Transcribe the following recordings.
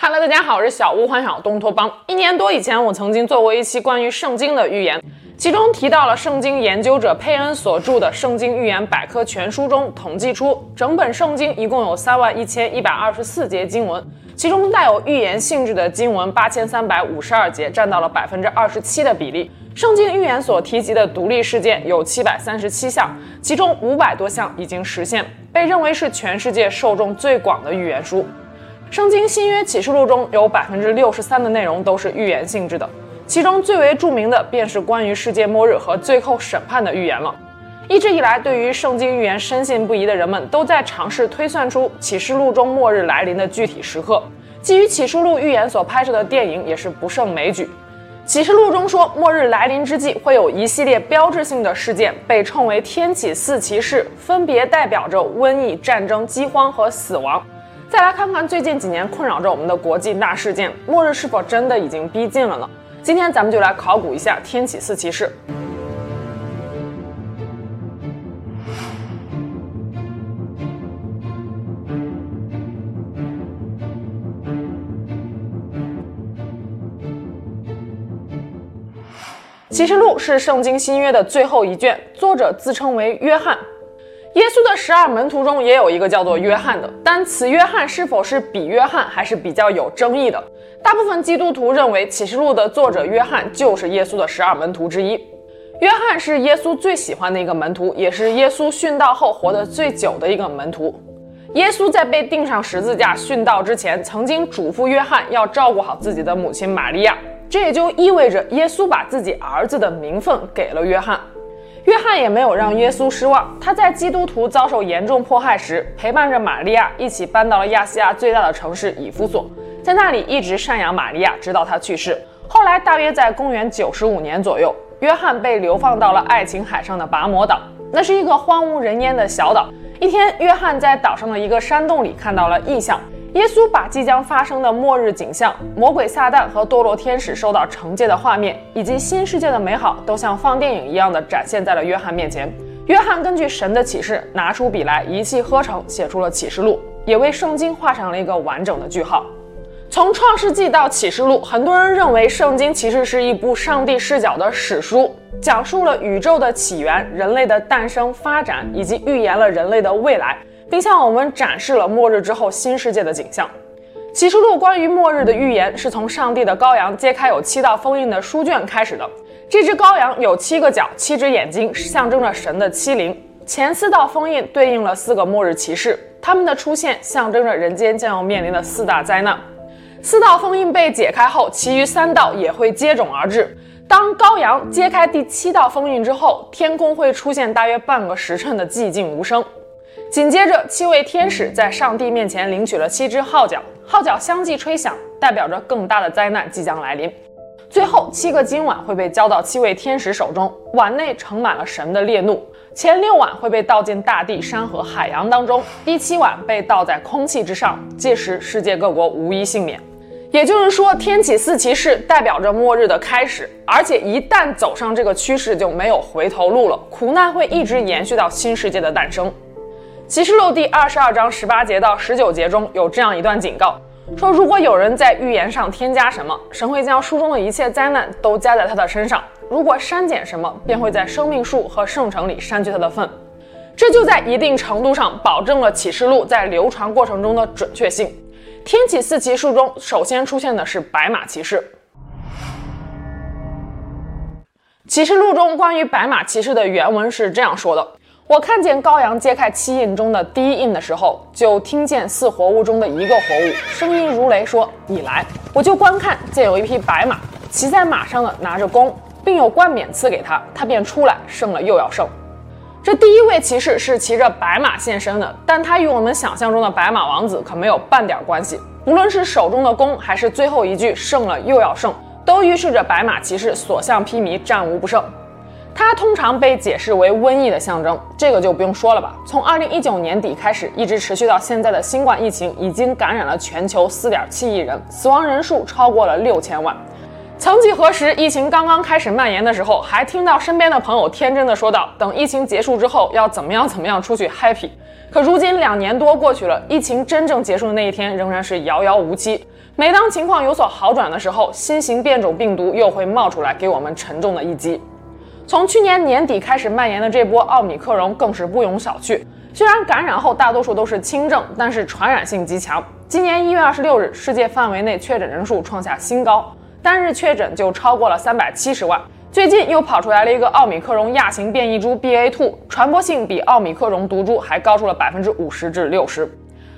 Hello，大家好，我是小屋幻想东托邦。一年多以前，我曾经做过一期关于圣经的预言，其中提到了圣经研究者佩恩所著的《圣经预言百科全书》中统计出，整本圣经一共有三万一千一百二十四节经文，其中带有预言性质的经文八千三百五十二节，占到了百分之二十七的比例。圣经预言所提及的独立事件有七百三十七项，其中五百多项已经实现，被认为是全世界受众最广的预言书。圣经新约启示录中有百分之六十三的内容都是预言性质的，其中最为著名的便是关于世界末日和最后审判的预言了。一直以来，对于圣经预言深信不疑的人们都在尝试推算出启示录中末日来临的具体时刻。基于启示录预言所拍摄的电影也是不胜枚举。启示录中说，末日来临之际会有一系列标志性的事件，被称为天启四骑士，分别代表着瘟疫、战争、饥荒和死亡。再来看看最近几年困扰着我们的国际大事件，末日是否真的已经逼近了呢？今天咱们就来考古一下天启四骑士。启示录是圣经新约的最后一卷，作者自称为约翰。耶稣的十二门徒中也有一个叫做约翰的，但此约翰是否是彼约翰还是比较有争议的。大部分基督徒认为启示录的作者约翰就是耶稣的十二门徒之一。约翰是耶稣最喜欢的一个门徒，也是耶稣殉道后活得最久的一个门徒。耶稣在被钉上十字架殉道之前，曾经嘱咐约翰要照顾好自己的母亲玛利亚，这也就意味着耶稣把自己儿子的名分给了约翰。约翰也没有让耶稣失望，他在基督徒遭受严重迫害时，陪伴着玛利亚一起搬到了亚细亚最大的城市以弗所，在那里一直赡养玛利亚，直到他去世。后来，大约在公元九十五年左右，约翰被流放到了爱琴海上的拔摩岛，那是一个荒无人烟的小岛。一天，约翰在岛上的一个山洞里看到了异象。耶稣把即将发生的末日景象、魔鬼撒旦和堕落天使受到惩戒的画面，以及新世界的美好，都像放电影一样的展现在了约翰面前。约翰根据神的启示，拿出笔来一气呵成写出了启示录，也为圣经画上了一个完整的句号。从创世纪到启示录，很多人认为圣经其实是一部上帝视角的史书，讲述了宇宙的起源、人类的诞生发展，以及预言了人类的未来。并向我们展示了末日之后新世界的景象。启示录关于末日的预言是从上帝的羔羊揭开有七道封印的书卷开始的。这只羔羊有七个角、七只眼睛，象征着神的欺凌。前四道封印对应了四个末日骑士，他们的出现象征着人间将要面临的四大灾难。四道封印被解开后，其余三道也会接踵而至。当羔羊揭开第七道封印之后，天空会出现大约半个时辰的寂静无声。紧接着，七位天使在上帝面前领取了七只号角，号角相继吹响，代表着更大的灾难即将来临。最后，七个金碗会被交到七位天使手中，碗内盛满了神的烈怒。前六碗会被倒进大地、山河、海洋当中，第七碗被倒在空气之上。届时，世界各国无一幸免。也就是说，天启四骑士代表着末日的开始，而且一旦走上这个趋势，就没有回头路了。苦难会一直延续到新世界的诞生。启示录第二十二章十八节到十九节中有这样一段警告，说如果有人在预言上添加什么，神会将书中的一切灾难都加在他的身上；如果删减什么，便会在生命树和圣城里删去他的份。这就在一定程度上保证了启示录在流传过程中的准确性。天启四骑士中首先出现的是白马骑士。启示录中关于白马骑士的原文是这样说的。我看见高阳揭开七印中的第一印的时候，就听见四活物中的一个活物声音如雷说：“你来！”我就观看，见有一匹白马，骑在马上的拿着弓，并有冠冕赐给他，他便出来，胜了又要胜。这第一位骑士是骑着白马现身的，但他与我们想象中的白马王子可没有半点关系。无论是手中的弓，还是最后一句“胜了又要胜”，都预示着白马骑士所向披靡，战无不胜。它通常被解释为瘟疫的象征，这个就不用说了吧。从二零一九年底开始，一直持续到现在的新冠疫情，已经感染了全球四点七亿人，死亡人数超过了六千万。曾几何时，疫情刚刚开始蔓延的时候，还听到身边的朋友天真的说道：“等疫情结束之后，要怎么样怎么样出去 happy。”可如今两年多过去了，疫情真正结束的那一天仍然是遥遥无期。每当情况有所好转的时候，新型变种病毒又会冒出来，给我们沉重的一击。从去年年底开始蔓延的这波奥米克戎更是不容小觑。虽然感染后大多数都是轻症，但是传染性极强。今年一月二十六日，世界范围内确诊人数创下新高，单日确诊就超过了三百七十万。最近又跑出来了一个奥米克戎亚型变异株 BA.2，传播性比奥米克戎毒株还高出了百分之五十至六十。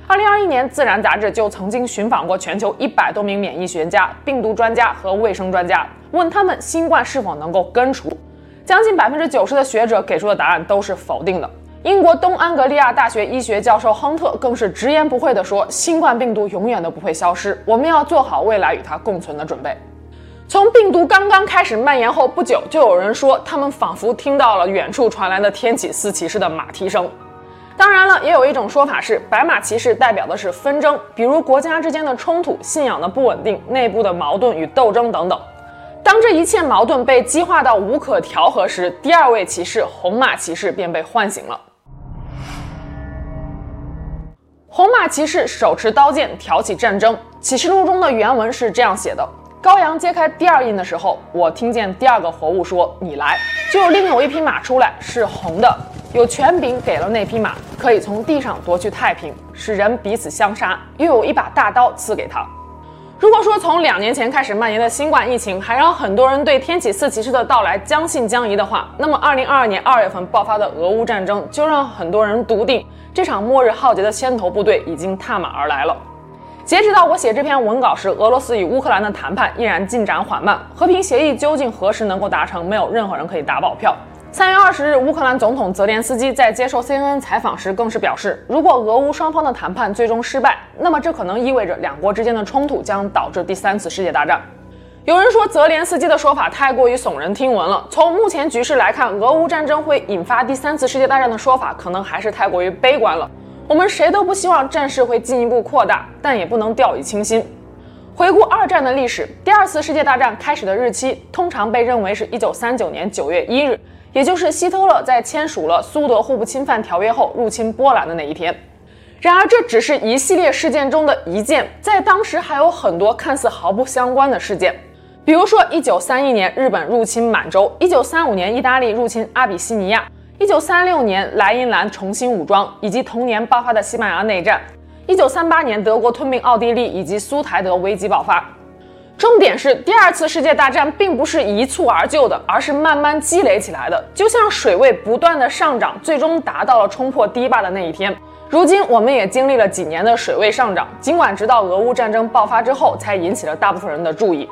二零二一年，《自然》杂志就曾经寻访过全球一百多名免疫学家、病毒专家和卫生专家，问他们新冠是否能够根除。将近百分之九十的学者给出的答案都是否定的。英国东安格利亚大学医学教授亨特更是直言不讳地说：“新冠病毒永远都不会消失，我们要做好未来与它共存的准备。”从病毒刚刚开始蔓延后不久，就有人说他们仿佛听到了远处传来的天启四骑士的马蹄声。当然了，也有一种说法是，白马骑士代表的是纷争，比如国家之间的冲突、信仰的不稳定、内部的矛盾与斗争等等。当这一切矛盾被激化到无可调和时，第二位骑士红马骑士便被唤醒了。红马骑士手持刀剑挑起战争。启示录中的原文是这样写的：羔羊揭开第二印的时候，我听见第二个活物说：“你来。”就另有一匹马出来，是红的，有权柄给了那匹马，可以从地上夺去太平，使人彼此相杀，又有一把大刀赐给他。如果说从两年前开始蔓延的新冠疫情还让很多人对天启四骑士的到来将信将疑的话，那么二零二二年二月份爆发的俄乌战争就让很多人笃定。这场末日浩劫的先头部队已经踏马而来了。截止到我写这篇文稿时，俄罗斯与乌克兰的谈判依然进展缓慢，和平协议究竟何时能够达成，没有任何人可以打保票。三月二十日，乌克兰总统泽连斯基在接受 CNN 采访时更是表示，如果俄乌双方的谈判最终失败，那么这可能意味着两国之间的冲突将导致第三次世界大战。有人说泽连斯基的说法太过于耸人听闻了。从目前局势来看，俄乌战争会引发第三次世界大战的说法可能还是太过于悲观了。我们谁都不希望战事会进一步扩大，但也不能掉以轻心。回顾二战的历史，第二次世界大战开始的日期通常被认为是一九三九年九月一日，也就是希特勒在签署了苏德互不侵犯条约后入侵波兰的那一天。然而，这只是一系列事件中的一件，在当时还有很多看似毫不相关的事件。比如说，一九三一年日本入侵满洲，一九三五年意大利入侵阿比西尼亚，一九三六年莱茵兰重新武装，以及同年爆发的西班牙内战，一九三八年德国吞并奥地利，以及苏台德危机爆发。重点是，第二次世界大战并不是一蹴而就的，而是慢慢积累起来的，就像水位不断的上涨，最终达到了冲破堤坝的那一天。如今，我们也经历了几年的水位上涨，尽管直到俄乌战争爆发之后，才引起了大部分人的注意。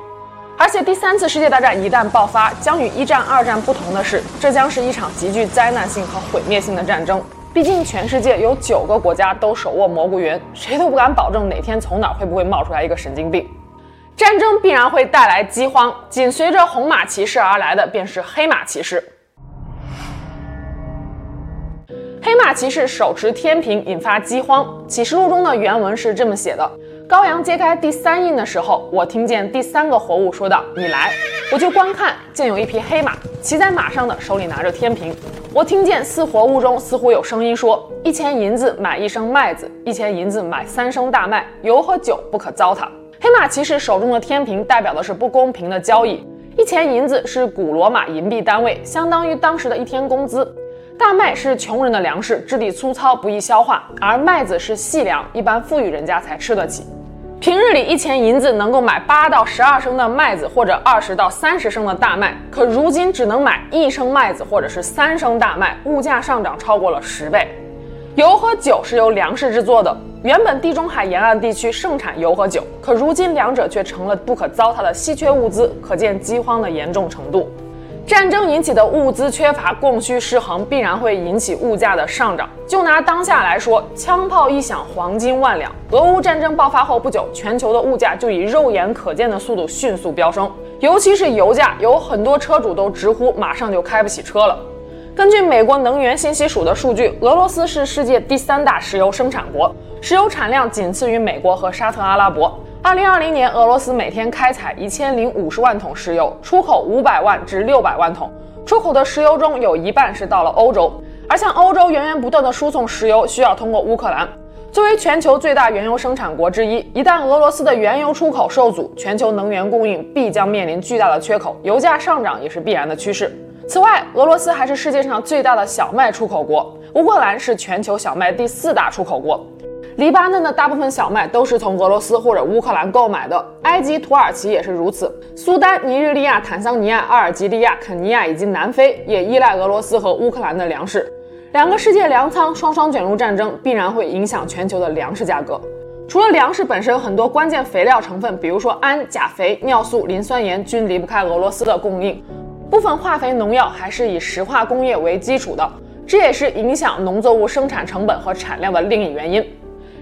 而且第三次世界大战一旦爆发，将与一战、二战不同的是，这将是一场极具灾难性和毁灭性的战争。毕竟全世界有九个国家都手握蘑菇云，谁都不敢保证哪天从哪会不会冒出来一个神经病。战争必然会带来饥荒，紧随着红马骑士而来的便是黑马骑士。黑马骑士手持天平，引发饥荒。启示录中的原文是这么写的。羔羊揭开第三印的时候，我听见第三个活物说道：“你来。”我就观看，见有一匹黑马，骑在马上的手里拿着天平。我听见四活物中似乎有声音说：“一钱银子买一升麦子，一钱银子买三升大麦，油和酒不可糟蹋。”黑马骑士手中的天平代表的是不公平的交易。一钱银子是古罗马银币单位，相当于当时的一天工资。大麦是穷人的粮食，质地粗糙，不易消化；而麦子是细粮，一般富裕人家才吃得起。平日里，一钱银子能够买八到十二升的麦子，或者二十到三十升的大麦。可如今只能买一升麦子，或者是三升大麦，物价上涨超过了十倍。油和酒是由粮食制作的，原本地中海沿岸地区盛产油和酒，可如今两者却成了不可糟蹋的稀缺物资，可见饥荒的严重程度。战争引起的物资缺乏、供需失衡，必然会引起物价的上涨。就拿当下来说，枪炮一响，黄金万两。俄乌战争爆发后不久，全球的物价就以肉眼可见的速度迅速飙升，尤其是油价，有很多车主都直呼马上就开不起车了。根据美国能源信息署的数据，俄罗斯是世界第三大石油生产国，石油产量仅次于美国和沙特阿拉伯。二零二零年，俄罗斯每天开采一千零五十万桶石油，出口五百万至六百万桶。出口的石油中有一半是到了欧洲，而向欧洲源源不断的输送石油需要通过乌克兰。作为全球最大原油生产国之一，一旦俄罗斯的原油出口受阻，全球能源供应必将面临巨大的缺口，油价上涨也是必然的趋势。此外，俄罗斯还是世界上最大的小麦出口国，乌克兰是全球小麦第四大出口国。黎巴嫩的大部分小麦都是从俄罗斯或者乌克兰购买的，埃及、土耳其也是如此。苏丹、尼日利亚、坦桑尼亚、阿尔及利亚、肯尼亚以及南非也依赖俄罗斯和乌克兰的粮食。两个世界粮仓双双卷入战争，必然会影响全球的粮食价格。除了粮食本身，很多关键肥料成分，比如说氨、钾肥、尿素、磷酸盐，均离不开俄罗斯的供应。部分化肥、农药还是以石化工业为基础的，这也是影响农作物生产成本和产量的另一原因。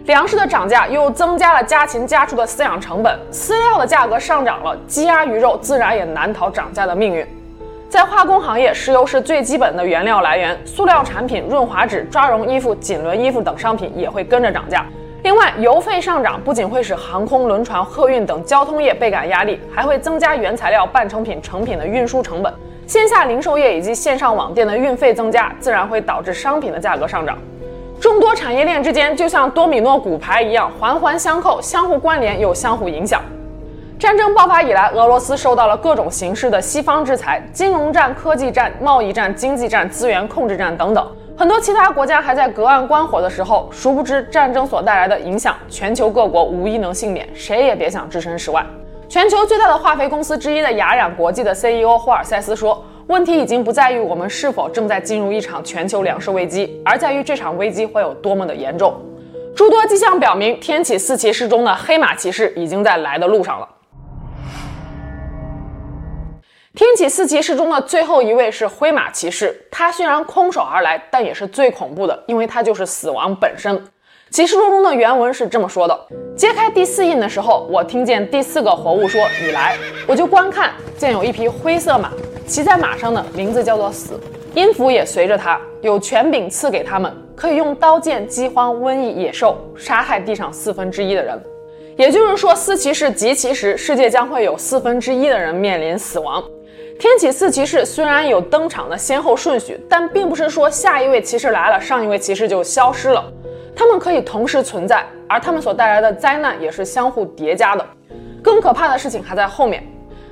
粮食的涨价又增加了家禽家畜的饲养成本，饲料的价格上涨了，鸡鸭鱼肉自然也难逃涨价的命运。在化工行业，石油是最基本的原料来源，塑料产品、润滑脂、抓绒衣服、锦纶衣服等商品也会跟着涨价。另外，油费上涨不仅会使航空、轮船、货运等交通业倍感压力，还会增加原材料、半成品、成品的运输成本。线下零售业以及线上网店的运费增加，自然会导致商品的价格上涨。众多产业链之间就像多米诺骨牌一样，环环相扣，相互关联又相互影响。战争爆发以来，俄罗斯受到了各种形式的西方制裁，金融战、科技战、贸易战、经济战、资源控制战等等。很多其他国家还在隔岸观火的时候，殊不知战争所带来的影响，全球各国无一能幸免，谁也别想置身事外。全球最大的化肥公司之一的雅冉国际的 CEO 霍尔塞斯说。问题已经不在于我们是否正在进入一场全球粮食危机，而在于这场危机会有多么的严重。诸多迹象表明，天启四骑士中的黑马骑士已经在来的路上了。天启四骑士中的最后一位是灰马骑士，他虽然空手而来，但也是最恐怖的，因为他就是死亡本身。骑士录中的原文是这么说的：揭开第四印的时候，我听见第四个活物说：“你来。”我就观看，见有一匹灰色马。骑在马上的名字叫做死，音符也随着他，有权柄赐给他们，可以用刀剑、饥荒、瘟疫、野兽杀害地上四分之一的人。也就是说，四骑士集齐时，世界将会有四分之一的人面临死亡。天启四骑士虽然有登场的先后顺序，但并不是说下一位骑士来了，上一位骑士就消失了，他们可以同时存在，而他们所带来的灾难也是相互叠加的。更可怕的事情还在后面。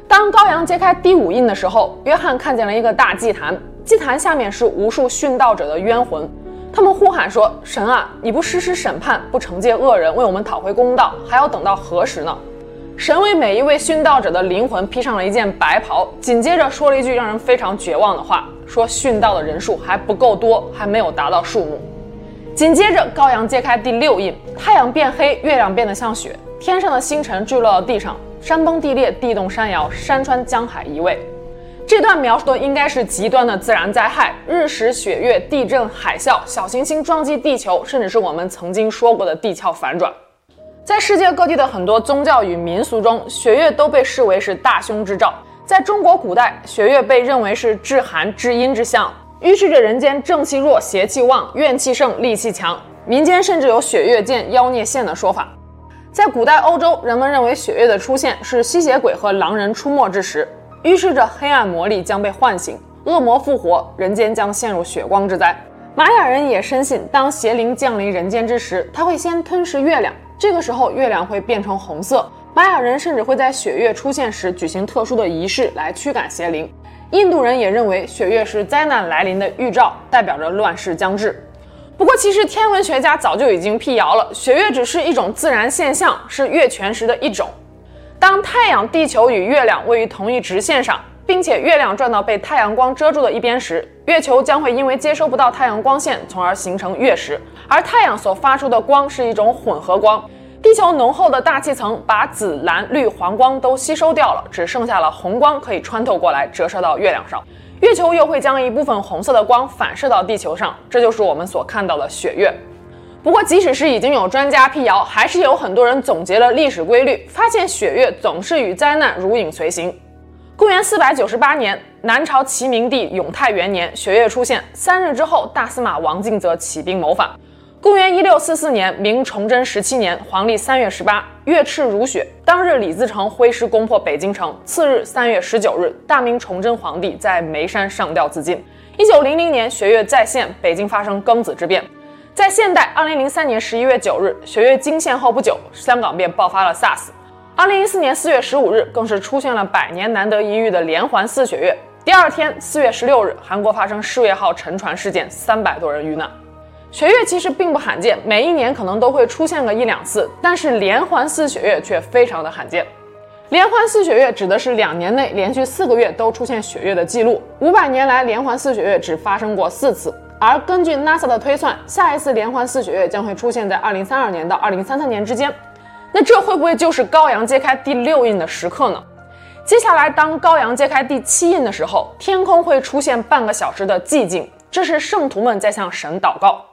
当羔羊揭开第五印的时候，约翰看见了一个大祭坛，祭坛下面是无数殉道者的冤魂，他们呼喊说：“神啊，你不实施审判，不惩戒恶人，为我们讨回公道，还要等到何时呢？”神为每一位殉道者的灵魂披上了一件白袍，紧接着说了一句让人非常绝望的话：“说殉道的人数还不够多，还没有达到数目。”紧接着，羔羊揭开第六印，太阳变黑，月亮变得像雪，天上的星辰坠落到地上。山崩地裂，地动山摇，山川江海移位。这段描述的应该是极端的自然灾害，日食、雪月、地震、海啸、小行星撞击地球，甚至是我们曾经说过的地壳反转。在世界各地的很多宗教与民俗中，血月都被视为是大凶之兆。在中国古代，血月被认为是至寒至阴之象，预示着人间正气弱、邪气旺、怨气盛、戾气强。民间甚至有血月见、妖孽现的说法。在古代欧洲，人们认为血月的出现是吸血鬼和狼人出没之时，预示着黑暗魔力将被唤醒，恶魔复活，人间将陷入血光之灾。玛雅人也深信，当邪灵降临人间之时，他会先吞噬月亮，这个时候月亮会变成红色。玛雅人甚至会在血月出现时举行特殊的仪式来驱赶邪灵。印度人也认为血月是灾难来临的预兆，代表着乱世将至。不过，其实天文学家早就已经辟谣了，血月只是一种自然现象，是月全食的一种。当太阳、地球与月亮位于同一直线上，并且月亮转到被太阳光遮住的一边时，月球将会因为接收不到太阳光线，从而形成月食。而太阳所发出的光是一种混合光，地球浓厚的大气层把紫、蓝、绿、黄光都吸收掉了，只剩下了红光可以穿透过来，折射到月亮上。月球又会将一部分红色的光反射到地球上，这就是我们所看到的血月。不过，即使是已经有专家辟谣，还是有很多人总结了历史规律，发现血月总是与灾难如影随形。公元四百九十八年，南朝齐明帝永泰元年，血月出现。三日之后，大司马王敬则起兵谋反。公元一六四四年，明崇祯十七年，黄历三月十八，月赤如血。当日李自成挥师攻破北京城，次日三月十九日，大明崇祯皇帝在眉山上吊自尽。一九零零年，学月再现，北京发生庚子之变。在现代，二零零三年十一月九日，学月惊现后不久，香港便爆发了 SARS。二零一四年四月十五日，更是出现了百年难得一遇的连环四血月。第二天，四月十六日，韩国发生世越号沉船事件，三百多人遇难。血月其实并不罕见，每一年可能都会出现个一两次，但是连环四血月却非常的罕见。连环四血月指的是两年内连续四个月都出现血月的记录，五百年来连环四血月只发生过四次。而根据 NASA 的推算，下一次连环四血月将会出现在二零三二年到二零三三年之间。那这会不会就是高阳揭开第六印的时刻呢？接下来，当高阳揭开第七印的时候，天空会出现半个小时的寂静，这是圣徒们在向神祷告。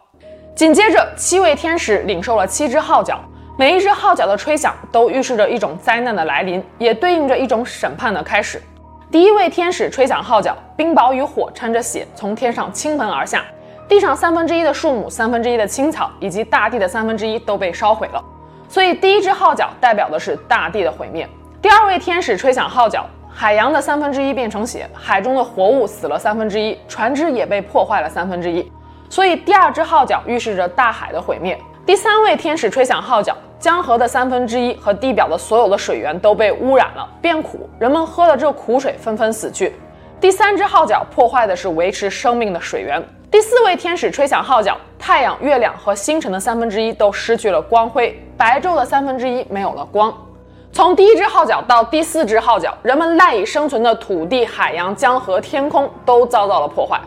紧接着，七位天使领受了七只号角，每一只号角的吹响都预示着一种灾难的来临，也对应着一种审判的开始。第一位天使吹响号角，冰雹与火掺着血从天上倾盆而下，地上三分之一的树木、三分之一的青草以及大地的三分之一都被烧毁了。所以，第一只号角代表的是大地的毁灭。第二位天使吹响号角，海洋的三分之一变成血，海中的活物死了三分之一，船只也被破坏了三分之一。所以，第二只号角预示着大海的毁灭。第三位天使吹响号角，江河的三分之一和地表的所有的水源都被污染了，变苦，人们喝了这苦水，纷纷死去。第三只号角破坏的是维持生命的水源。第四位天使吹响号角，太阳、月亮和星辰的三分之一都失去了光辉，白昼的三分之一没有了光。从第一只号角到第四只号角，人们赖以生存的土地、海洋、江河、天空都遭到了破坏。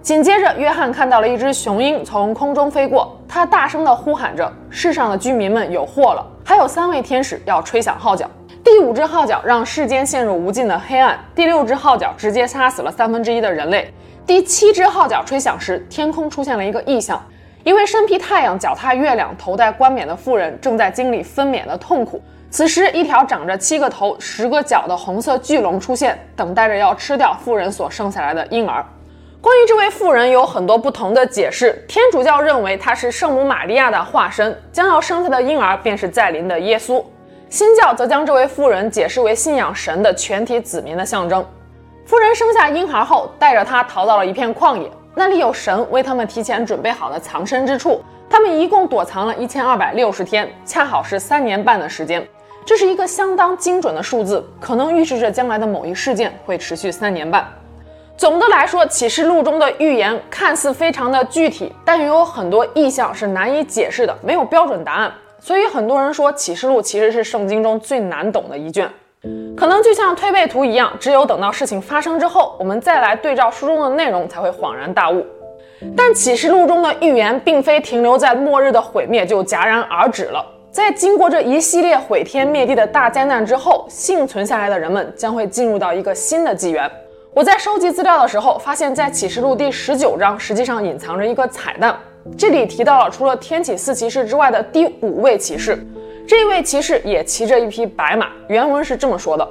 紧接着，约翰看到了一只雄鹰从空中飞过，他大声地呼喊着：“世上的居民们有祸了！”还有三位天使要吹响号角。第五只号角让世间陷入无尽的黑暗。第六只号角直接杀死了三分之一的人类。第七只号角吹响时，天空出现了一个异象：一位身披太阳、脚踏月亮、头戴冠冕的妇人正在经历分娩的痛苦。此时，一条长着七个头、十个脚的红色巨龙出现，等待着要吃掉妇人所生下来的婴儿。关于这位妇人，有很多不同的解释。天主教认为她是圣母玛利亚的化身，将要生下的婴儿便是在临的耶稣。新教则将这位妇人解释为信仰神的全体子民的象征。妇人生下婴孩后，带着他逃到了一片旷野，那里有神为他们提前准备好的藏身之处。他们一共躲藏了一千二百六十天，恰好是三年半的时间。这是一个相当精准的数字，可能预示着将来的某一事件会持续三年半。总的来说，启示录中的预言看似非常的具体，但也有很多意象是难以解释的，没有标准答案。所以很多人说，启示录其实是圣经中最难懂的一卷。可能就像推背图一样，只有等到事情发生之后，我们再来对照书中的内容，才会恍然大悟。但启示录中的预言并非停留在末日的毁灭就戛然而止了，在经过这一系列毁天灭地的大灾难之后，幸存下来的人们将会进入到一个新的纪元。我在收集资料的时候，发现，在启示录第十九章实际上隐藏着一个彩蛋，这里提到了除了天启四骑士之外的第五位骑士。这位骑士也骑着一匹白马，原文是这么说的：“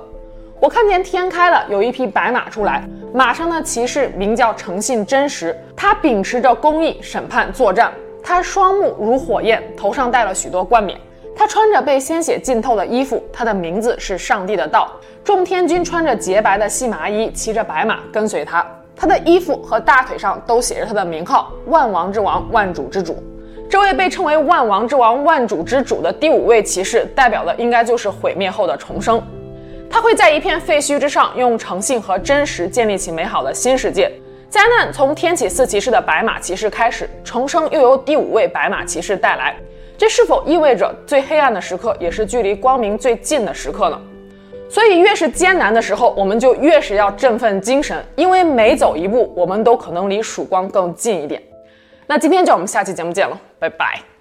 我看见天开了，有一匹白马出来，马上的骑士名叫诚信真实，他秉持着公义审判作战，他双目如火焰，头上戴了许多冠冕，他穿着被鲜血浸透的衣服，他的名字是上帝的道。众天君穿着洁白的细麻衣，骑着白马跟随他，他的衣服和大腿上都写着他的名号：万王之王，万主之主。”这位被称为万王之王、万主之主的第五位骑士，代表的应该就是毁灭后的重生。他会在一片废墟之上，用诚信和真实建立起美好的新世界。灾难从天启四骑士的白马骑士开始，重生又由第五位白马骑士带来。这是否意味着最黑暗的时刻，也是距离光明最近的时刻呢？所以，越是艰难的时候，我们就越是要振奋精神，因为每走一步，我们都可能离曙光更近一点。那今天就我们下期节目见了，拜拜。